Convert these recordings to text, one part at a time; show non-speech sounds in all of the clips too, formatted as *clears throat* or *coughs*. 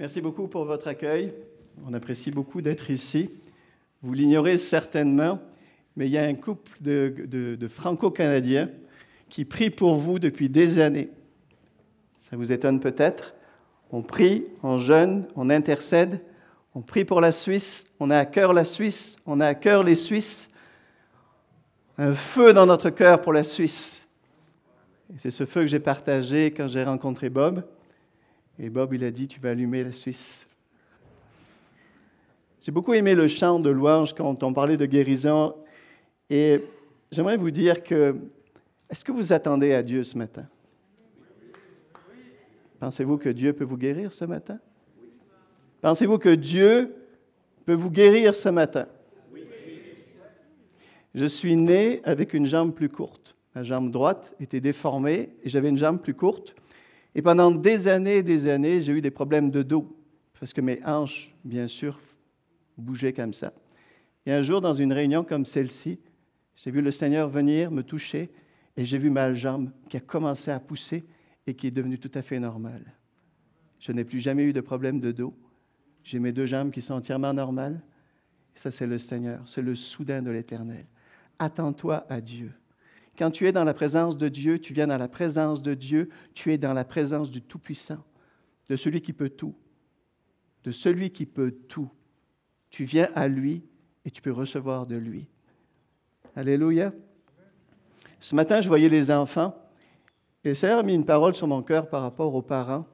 Merci beaucoup pour votre accueil. On apprécie beaucoup d'être ici. Vous l'ignorez certainement, mais il y a un couple de, franco-canadiens qui prie pour vous depuis des années. Ça vous étonne peut-être. On prie, on jeûne, on intercède, on prie pour la Suisse, on a à cœur la Suisse, on a à cœur les Suisses. Un feu dans notre cœur pour la Suisse. c'est ce feu que j'ai partagé quand j'ai rencontré Bob. Et Bob, il a dit, tu vas allumer la Suisse. J'ai beaucoup aimé le chant de louange quand on parlait de guérison. Et j'aimerais vous dire que, est-ce que vous attendez à Dieu ce matin? Pensez-vous que Dieu peut vous guérir ce matin? Pensez-vous que Dieu peut vous guérir ce matin? Je suis né avec une jambe plus courte. Ma jambe droite était déformée et j'avais une jambe plus courte. Et pendant des années et des années, j'ai eu des problèmes de dos, parce que mes hanches, bien sûr, bougeaient comme ça. Et un jour, dans une réunion comme celle-ci, j'ai vu le Seigneur venir me toucher et j'ai vu ma jambe qui a commencé à pousser et qui est devenue tout à fait normale. Je n'ai plus jamais eu de problème de dos. J'ai mes deux jambes qui sont entièrement normales. ça, c'est le Seigneur, c'est le soudain de l'Éternel. Attends-toi à Dieu. Quand tu es dans la présence de Dieu, tu viens dans la présence de Dieu, tu es dans la présence du Tout-Puissant, de celui qui peut tout, de celui qui peut tout. Tu viens à lui et tu peux recevoir de lui. Alléluia. Ce matin, je voyais les enfants et le Seigneur a mis une parole sur mon cœur par rapport aux parents.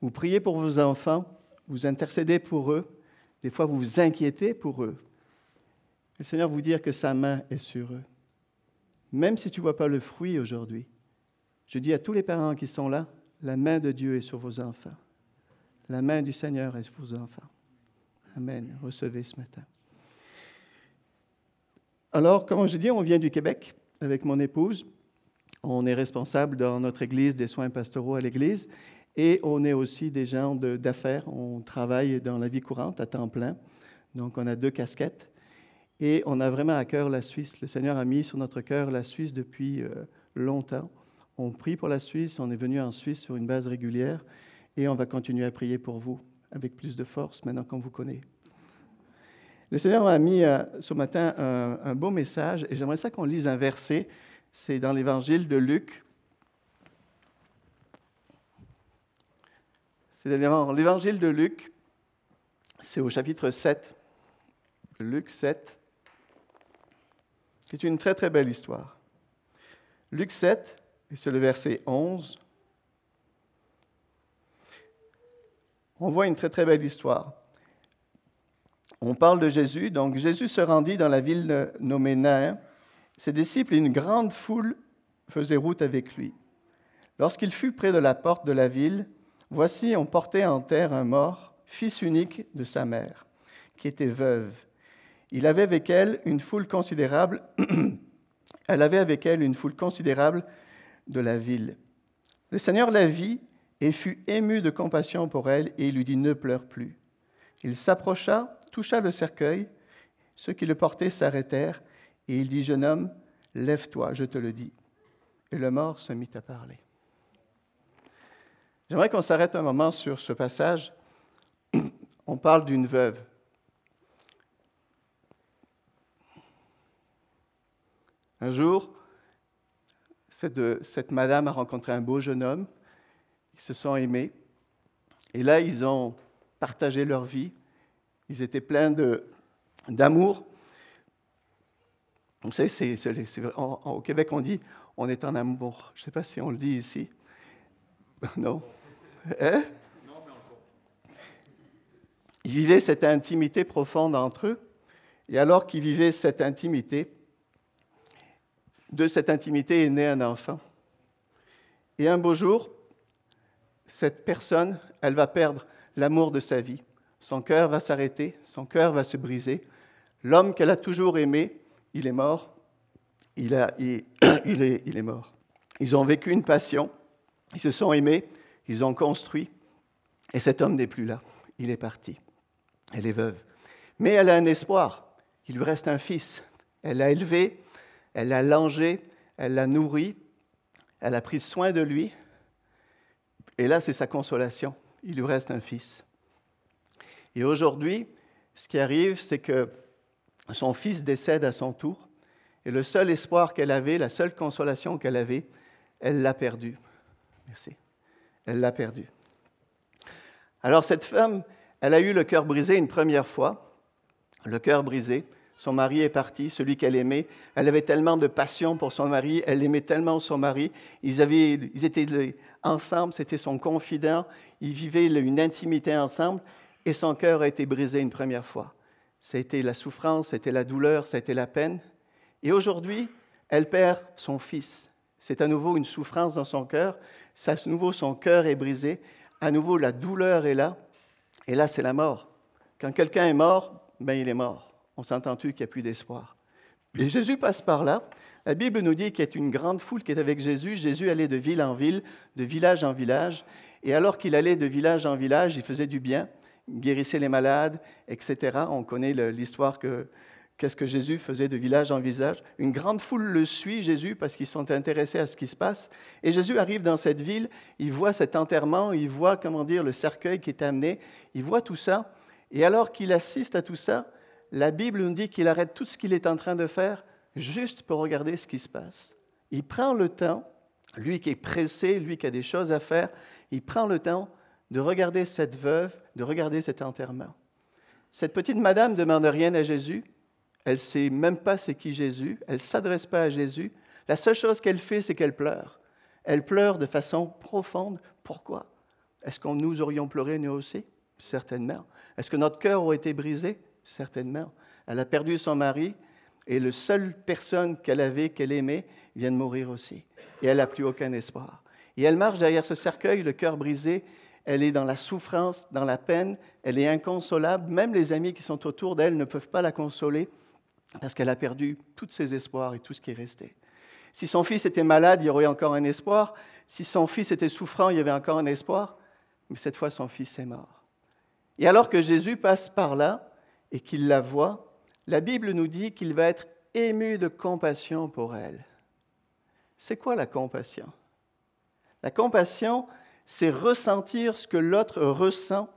Vous priez pour vos enfants, vous intercédez pour eux, des fois vous vous inquiétez pour eux. Le Seigneur vous dit que sa main est sur eux même si tu ne vois pas le fruit aujourd'hui, je dis à tous les parents qui sont là, la main de Dieu est sur vos enfants. La main du Seigneur est sur vos enfants. Amen. Recevez ce matin. Alors, comme je dis, on vient du Québec avec mon épouse. On est responsable dans notre Église des soins pastoraux à l'Église et on est aussi des gens d'affaires. On travaille dans la vie courante à temps plein. Donc, on a deux casquettes. Et on a vraiment à cœur la Suisse. Le Seigneur a mis sur notre cœur la Suisse depuis euh, longtemps. On prie pour la Suisse, on est venu en Suisse sur une base régulière et on va continuer à prier pour vous avec plus de force maintenant qu'on vous connaît. Le Seigneur m'a mis euh, ce matin un, beau message et j'aimerais ça qu'on lise un verset. C'est dans l'évangile de Luc. C'est dans l'évangile de Luc. C'est au chapitre 7. Luc 7. C'est une très très belle histoire. Luc 7, et c'est le verset 11, on voit une très très belle histoire. On parle de Jésus, donc Jésus se rendit dans la ville nommée Nain. Ses disciples et une grande foule faisaient route avec lui. Lorsqu'il fut près de la porte de la ville, voici on portait en terre un mort, fils unique de sa mère, qui était veuve il avait avec elle une foule considérable. *clears throat* Elle avait avec elle une foule considérable de la ville. Le Seigneur la vit et fut ému de compassion pour elle et lui dit Ne pleure plus. Il s'approcha, toucha le cercueil. Ceux qui le portaient s'arrêtèrent et il dit Jeune homme, lève-toi, je te le dis. Et le mort se mit à parler. J'aimerais qu'on s'arrête un moment sur ce passage. *clears throat* On parle d'une veuve. Un jour, cette, madame a rencontré un beau jeune homme. Ils se sont aimés. Et là, ils ont partagé leur vie. Ils étaient pleins d'amour. Vous savez, c'est, au Québec, on dit on est en amour. Je ne sais pas si on le dit ici. *laughs* non. Hein? Ils vivaient cette intimité profonde entre eux. Et alors qu'ils vivaient cette intimité, de cette intimité est né un enfant. Et un beau jour, cette personne, elle va perdre l'amour de sa vie. Son cœur va s'arrêter, son cœur va se briser. L'homme qu'elle a toujours aimé, il est mort. Il, *coughs* il est mort. Ils ont vécu une passion, ils se sont aimés, ils ont construit, et cet homme n'est plus là. Il est parti. Elle est veuve. Mais elle a un espoir. Il lui reste un fils. Elle l'a élevé, elle l'a langé, elle l'a nourri, elle a pris soin de lui. Et là, c'est sa consolation. Il lui reste un fils. Et aujourd'hui, ce qui arrive, c'est que son fils décède à son tour, et le seul espoir qu'elle avait, la seule consolation qu'elle avait, elle l'a perdu. Merci. Elle l'a perdu. Alors cette femme, elle a eu le cœur brisé une première fois, le cœur brisé. Son mari est parti, celui qu'elle aimait. Elle avait tellement de passion pour son mari, elle aimait tellement son mari. Ils, avaient, ils étaient ensemble, c'était son confident, ils vivaient une intimité ensemble et son cœur a été brisé une première fois. C'était la souffrance, c'était la douleur, c'était la peine. Et aujourd'hui, elle perd son fils. C'est à nouveau une souffrance dans son cœur. À nouveau, son cœur est brisé. À nouveau, la douleur est là. Et là, c'est la mort. Quand quelqu'un est mort, ben, il est mort. On s'entend-tu qu'il n'y a plus d'espoir? Et Jésus passe par là. La Bible nous dit qu'il y a une grande foule qui est avec Jésus. Jésus allait de ville en ville, de village en village. Et alors qu'il allait de village en village, il faisait du bien guérissait les malades, etc. On connaît l'histoire que qu'est-ce que Jésus faisait de village en village. Une grande foule le suit, Jésus, parce qu'ils sont intéressés à ce qui se passe. Et Jésus arrive dans cette ville, il voit cet enterrement, il voit, comment dire, le cercueil qui est amené, il voit tout ça. Et alors qu'il assiste à tout ça, la Bible nous dit qu'il arrête tout ce qu'il est en train de faire juste pour regarder ce qui se passe. Il prend le temps, lui qui est pressé, lui qui a des choses à faire, il prend le temps de regarder cette veuve, de regarder cet enterrement. Cette petite madame ne demande rien à Jésus. Elle ne sait même pas c'est qui Jésus. Elle ne s'adresse pas à Jésus. La seule chose qu'elle fait, c'est qu'elle pleure. Elle pleure de façon profonde. Pourquoi? Est-ce que nous aurions pleuré nous aussi? Certainement. Est-ce que notre cœur aurait été brisé? Certainement. Elle a perdu son mari et la seule personne qu'elle avait, qu'elle aimait, vient de mourir aussi. Et elle n'a plus aucun espoir. Et elle marche derrière ce cercueil, le cœur brisé, elle est dans la souffrance, dans la peine, elle est inconsolable. Même les amis qui sont autour d'elle ne peuvent pas la consoler parce qu'elle a perdu tous ses espoirs et tout ce qui est resté. Si son fils était malade, il y aurait encore un espoir. Si son fils était souffrant, il y avait encore un espoir. Mais cette fois, son fils est mort. Et alors que Jésus passe par là et qu'il la voit, la Bible nous dit qu'il va être ému de compassion pour elle. C'est quoi la compassion? La compassion, c'est ressentir ce que l'autre ressent.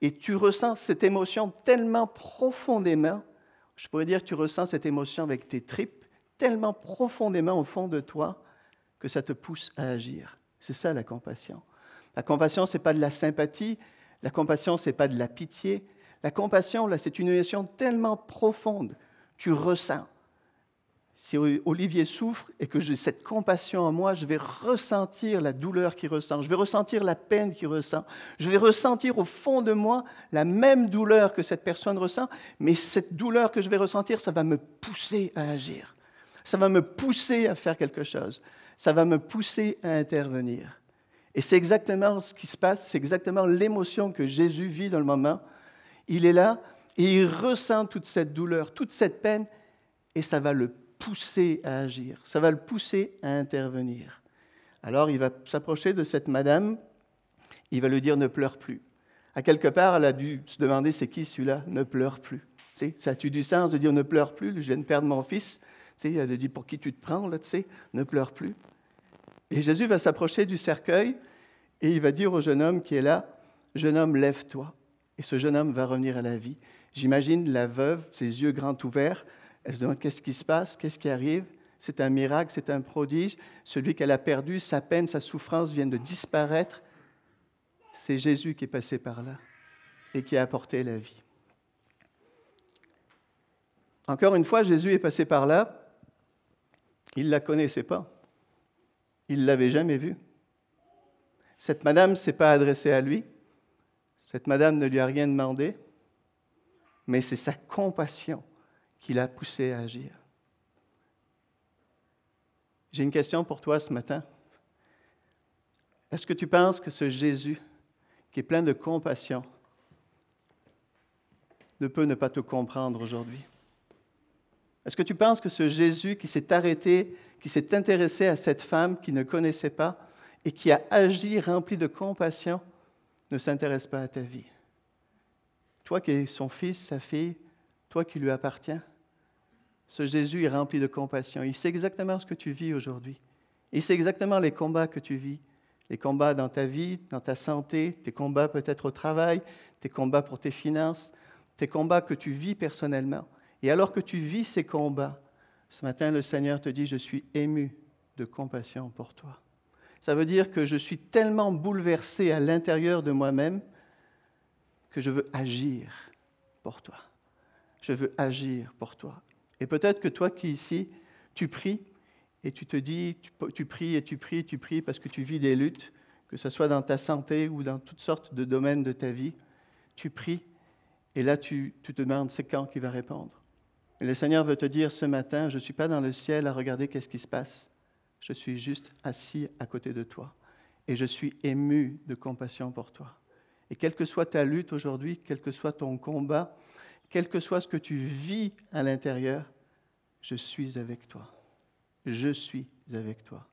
Et tu ressens cette émotion tellement profondément, je pourrais dire tu ressens cette émotion avec tes tripes, tellement profondément au fond de toi que ça te pousse à agir. C'est ça la compassion. La compassion, ce n'est pas de la sympathie, la compassion, ce n'est pas de la pitié. La compassion, là, c'est une émotion tellement profonde. Tu ressens. Si Olivier souffre et que j'ai cette compassion en moi, je vais ressentir la douleur qu'il ressent, je vais ressentir la peine qu'il ressent, je vais ressentir au fond de moi la même douleur que cette personne ressent, mais cette douleur que je vais ressentir, ça va me pousser à agir, ça va me pousser à faire quelque chose, ça va me pousser à intervenir. Et c'est exactement ce qui se passe, c'est exactement l'émotion que Jésus vit dans le moment. Il est là et il ressent toute cette douleur, toute cette peine, et ça va le pousser à agir, ça va le pousser à intervenir. Alors il va s'approcher de cette madame, il va lui dire ne pleure plus. À quelque part, elle a dû se demander c'est qui celui-là? Ne pleure plus. Ça a-tu du sens de dire ne pleure plus Je viens de perdre mon fils. Tu elle a dit pour qui tu te prends là, tu sais? Ne pleure plus. Et Jésus va s'approcher du cercueil et il va dire au jeune homme qui est là Jeune homme, lève-toi. Et ce jeune homme va revenir à la vie. J'imagine la veuve, ses yeux grands ouverts, elle se demande qu'est-ce qui se passe, qu'est-ce qui arrive? C'est un miracle, c'est un prodige. Celui qu'elle a perdu, sa peine, sa souffrance viennent de disparaître. C'est Jésus qui est passé par là et qui a apporté la vie. Encore une fois, Jésus est passé par là. Il ne la connaissait pas. Il ne l'avait jamais vue. Cette madame ne s'est pas adressée à lui. Cette madame ne lui a rien demandé. Mais c'est sa compassion qui l'a poussé à agir. J'ai une question pour toi ce matin. Est-ce que tu penses que ce Jésus, qui est plein de compassion, ne peut ne pas te comprendre aujourd'hui? Est-ce que tu penses que ce Jésus qui s'est arrêté, qui s'est intéressé à cette femme qui ne connaissait pas et qui a agi rempli de compassion, ne s'intéresse pas à ta vie? Toi qui es son fils, sa fille, toi qui lui appartiens. Ce Jésus est rempli de compassion. Il sait exactement ce que tu vis aujourd'hui. Il sait exactement les combats que tu vis, Les combats dans ta vie, dans ta santé, tes combats peut-être au travail, tes combats pour tes finances, tes combats que tu vis personnellement. Et alors que tu vis ces combats, ce matin, le Seigneur te dit, je suis ému de compassion pour toi. Ça veut dire que je suis tellement bouleversé à l'intérieur de moi-même que je veux agir pour toi. Je veux agir pour toi. Et peut-être que toi qui ici, tu pries et tu te dis, tu, pries et tu pries, tu pries parce que tu vis des luttes, que ce soit dans ta santé ou dans toutes sortes de domaines de ta vie, tu pries et là tu, tu te demandes c'est quand qu'il va répondre? Et le Seigneur veut te dire ce matin, je ne suis pas dans le ciel à regarder qu'est-ce qui se passe. Je suis juste assis à côté de toi et je suis ému de compassion pour toi. Et quelle que soit ta lutte aujourd'hui, quel que soit ton combat, quel que soit ce que tu vis à l'intérieur, je suis avec toi. Je suis avec toi.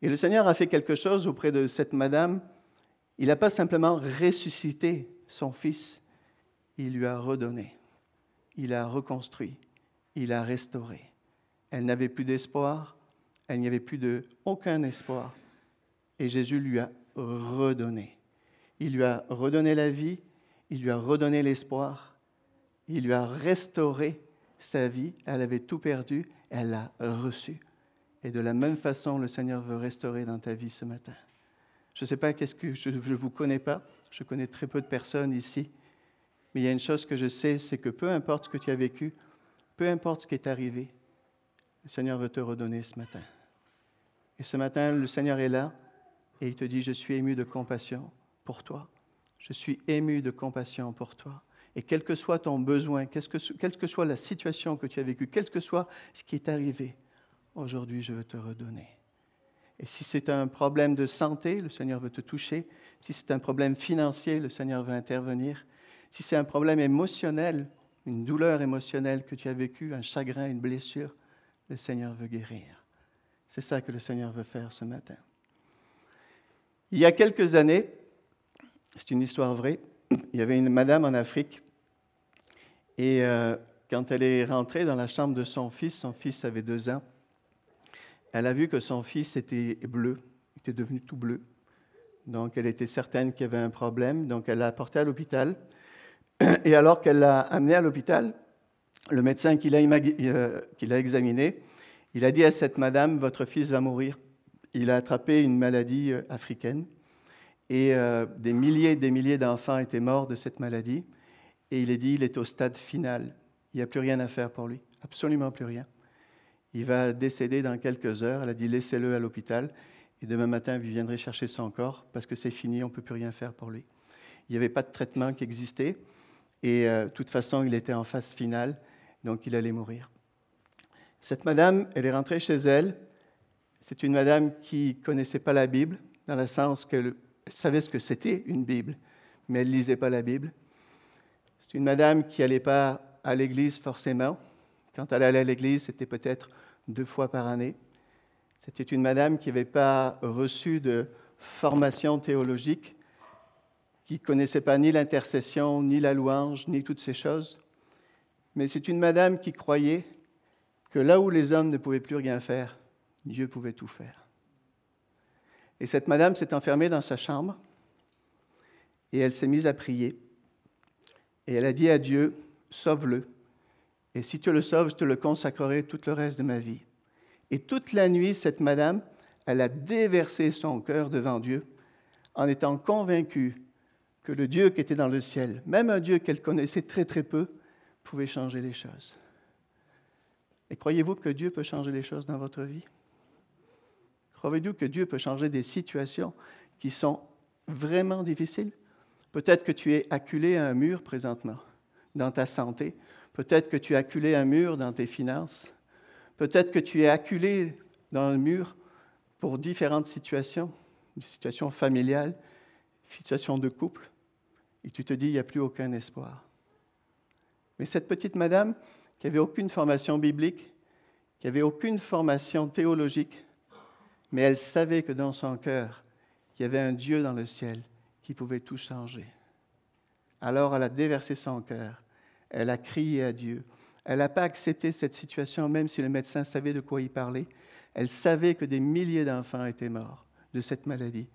Et le Seigneur a fait quelque chose auprès de cette madame. Il n'a pas simplement ressuscité son fils, il lui a redonné, il a reconstruit, il a restauré. Elle n'avait plus d'espoir, elle n'y avait plus de aucun espoir. Et Jésus lui a redonné. Il lui a redonné la vie, il lui a redonné l'espoir, il lui a restauré sa vie. Elle avait tout perdu, elle l'a reçu. Et de la même façon, le Seigneur veut restaurer dans ta vie ce matin. Je ne sais pas qu'est-ce que je ne vous connais pas, je connais très peu de personnes ici, mais il y a une chose que je sais, c'est que peu importe ce que tu as vécu, peu importe ce qui est arrivé, le Seigneur veut te redonner ce matin. Et ce matin, le Seigneur est là et il te dit, je suis ému de compassion pour toi. Je suis ému de compassion pour toi. Et quel que soit ton besoin, que, quelle que soit la situation que tu as vécue, quel que soit ce qui est arrivé, aujourd'hui, je veux te redonner. Et si c'est un problème de santé, le Seigneur veut te toucher. Si c'est un problème financier, le Seigneur veut intervenir. Si c'est un problème émotionnel, une douleur émotionnelle que tu as vécue, un chagrin, une blessure, le Seigneur veut guérir. C'est ça que le Seigneur veut faire ce matin. Il y a quelques années, c'est une histoire vraie, il y avait une madame en Afrique et euh, quand elle est rentrée dans la chambre de son fils, son fils avait deux ans, elle a vu que son fils était bleu, était devenu tout bleu. Donc elle était certaine qu'il y avait un problème, donc elle l'a apporté à l'hôpital. Et alors qu'elle l'a amené à l'hôpital, le médecin qui l'a euh, examiné, il a dit à cette madame, votre fils va mourir. Il a attrapé une maladie euh, africaine et euh, des milliers et des milliers d'enfants étaient morts de cette maladie. Et il est dit, il est au stade final. Il n'y a plus rien à faire pour lui, absolument plus rien. Il va décéder dans quelques heures. Elle a dit, laissez-le à l'hôpital. Et demain matin, vous viendrez chercher son corps parce que c'est fini, on ne peut plus rien faire pour lui. Il n'y avait pas de traitement qui existait. Et euh, de toute façon, il était en phase finale, donc il allait mourir. Cette madame, elle est rentrée chez elle. C'est une madame qui ne connaissait pas la Bible, dans le sens qu'elle savait ce que c'était une Bible, mais elle ne lisait pas la Bible. C'est une madame qui n'allait pas à l'église forcément. Quand elle allait à l'église, c'était peut-être deux fois par année. C'était une madame qui n'avait pas reçu de formation théologique, qui ne connaissait pas ni l'intercession, ni la louange, ni toutes ces choses. Mais c'est une madame qui croyait que là où les hommes ne pouvaient plus rien faire, Dieu pouvait tout faire. Et cette madame s'est enfermée dans sa chambre et elle s'est mise à prier. Et elle a dit à Dieu, sauve-le. Et si tu le sauves, je te le consacrerai tout le reste de ma vie. Et toute la nuit, cette madame, elle a déversé son cœur devant Dieu en étant convaincue que le Dieu qui était dans le ciel, même un Dieu qu'elle connaissait très très peu, pouvait changer les choses. Et croyez-vous que Dieu peut changer les choses dans votre vie? Croyez-vous que Dieu peut changer des situations qui sont vraiment difficiles? Peut-être que tu es acculé à un mur présentement dans ta santé. Peut-être que tu es acculé à un mur dans tes finances. Peut-être que tu es acculé dans un mur pour différentes situations, des situations familiales, situations de couple, et tu te dis, il n'y a plus aucun espoir. Mais cette petite madame, qui n'avait aucune formation biblique, qui n'avait aucune formation théologique, mais elle savait que dans son cœur, il y avait un Dieu dans le ciel qui pouvait tout changer. Alors elle a déversé son cœur, elle a crié à Dieu. Elle n'a pas accepté cette situation, même si le médecin savait de quoi il parlait. Elle savait que des milliers d'enfants étaient morts, de cette maladie.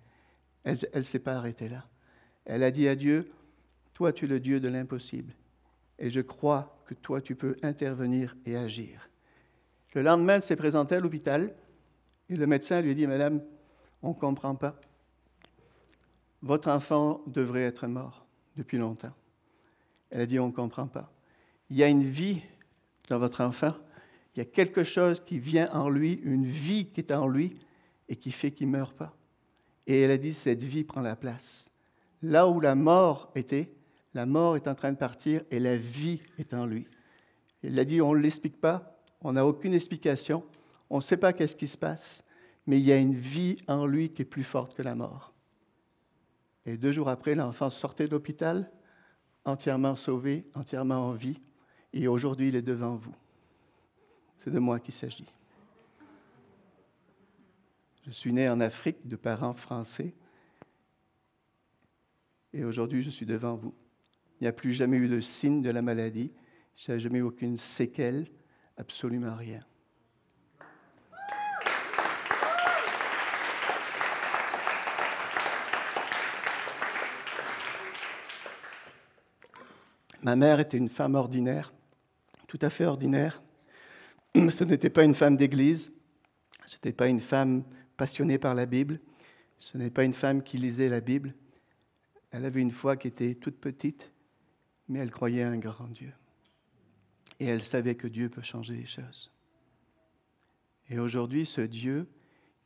Elle ne s'est pas arrêtée là. Elle a dit à Dieu, toi tu es le Dieu de l'impossible, et je crois que toi tu peux intervenir et agir. Le lendemain, elle s'est présentée à l'hôpital, et le médecin lui dit, Madame, on ne comprend pas. Votre enfant devrait être mort depuis longtemps. Elle a dit, on ne comprend pas. Il y a une vie dans votre enfant, il y a quelque chose qui vient en lui, une vie qui est en lui et qui fait qu'il ne meurt pas. Et elle a dit, cette vie prend la place. Là où la mort était, la mort est en train de partir et la vie est en lui. Elle a dit, on ne l'explique pas, on n'a aucune explication, on ne sait pas qu'est-ce qui se passe, mais il y a une vie en lui qui est plus forte que la mort. Et deux jours après, l'enfant sortait de l'hôpital, entièrement sauvé, entièrement en vie, et aujourd'hui il est devant vous. C'est de moi qu'il s'agit. Je suis né en Afrique de parents français, et aujourd'hui je suis devant vous. Il n'y a plus jamais eu de signe de la maladie, il n'y a jamais eu aucune séquelle, absolument rien. Ma mère était une femme ordinaire, tout à fait ordinaire. *clears throat* Ce n'était pas une femme d'église, ce n'était pas une femme passionnée par la Bible, ce n'est pas une femme qui lisait la Bible. Elle avait une foi qui était toute petite, mais elle croyait un grand Dieu. Et elle savait que Dieu peut changer les choses. Et aujourd'hui, ce Dieu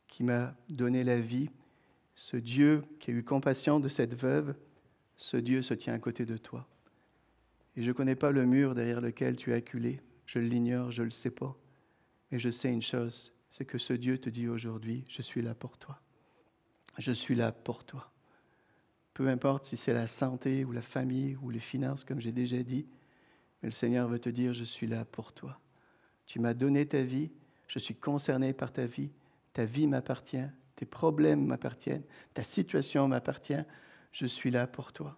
qui m'a donné la vie, ce Dieu qui a eu compassion de cette veuve, ce Dieu se tient à côté de toi. Et je ne connais pas le mur derrière lequel tu es acculé. Je l'ignore, je ne le sais pas. Mais je sais une chose, c'est que ce Dieu te dit aujourd'hui, je suis là pour toi. Je suis là pour toi. Peu importe si c'est la santé ou la famille ou les finances, comme j'ai déjà dit, mais le Seigneur veut te dire, je suis là pour toi. Tu m'as donné ta vie, je suis concerné par ta vie, ta vie m'appartient, tes problèmes m'appartiennent, ta situation m'appartient, je suis là pour toi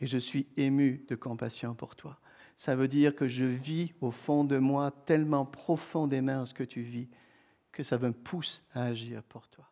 et je suis ému de compassion pour toi. Ça veut dire que je vis au fond de moi tellement profondément ce que tu vis que ça me pousse à agir pour toi.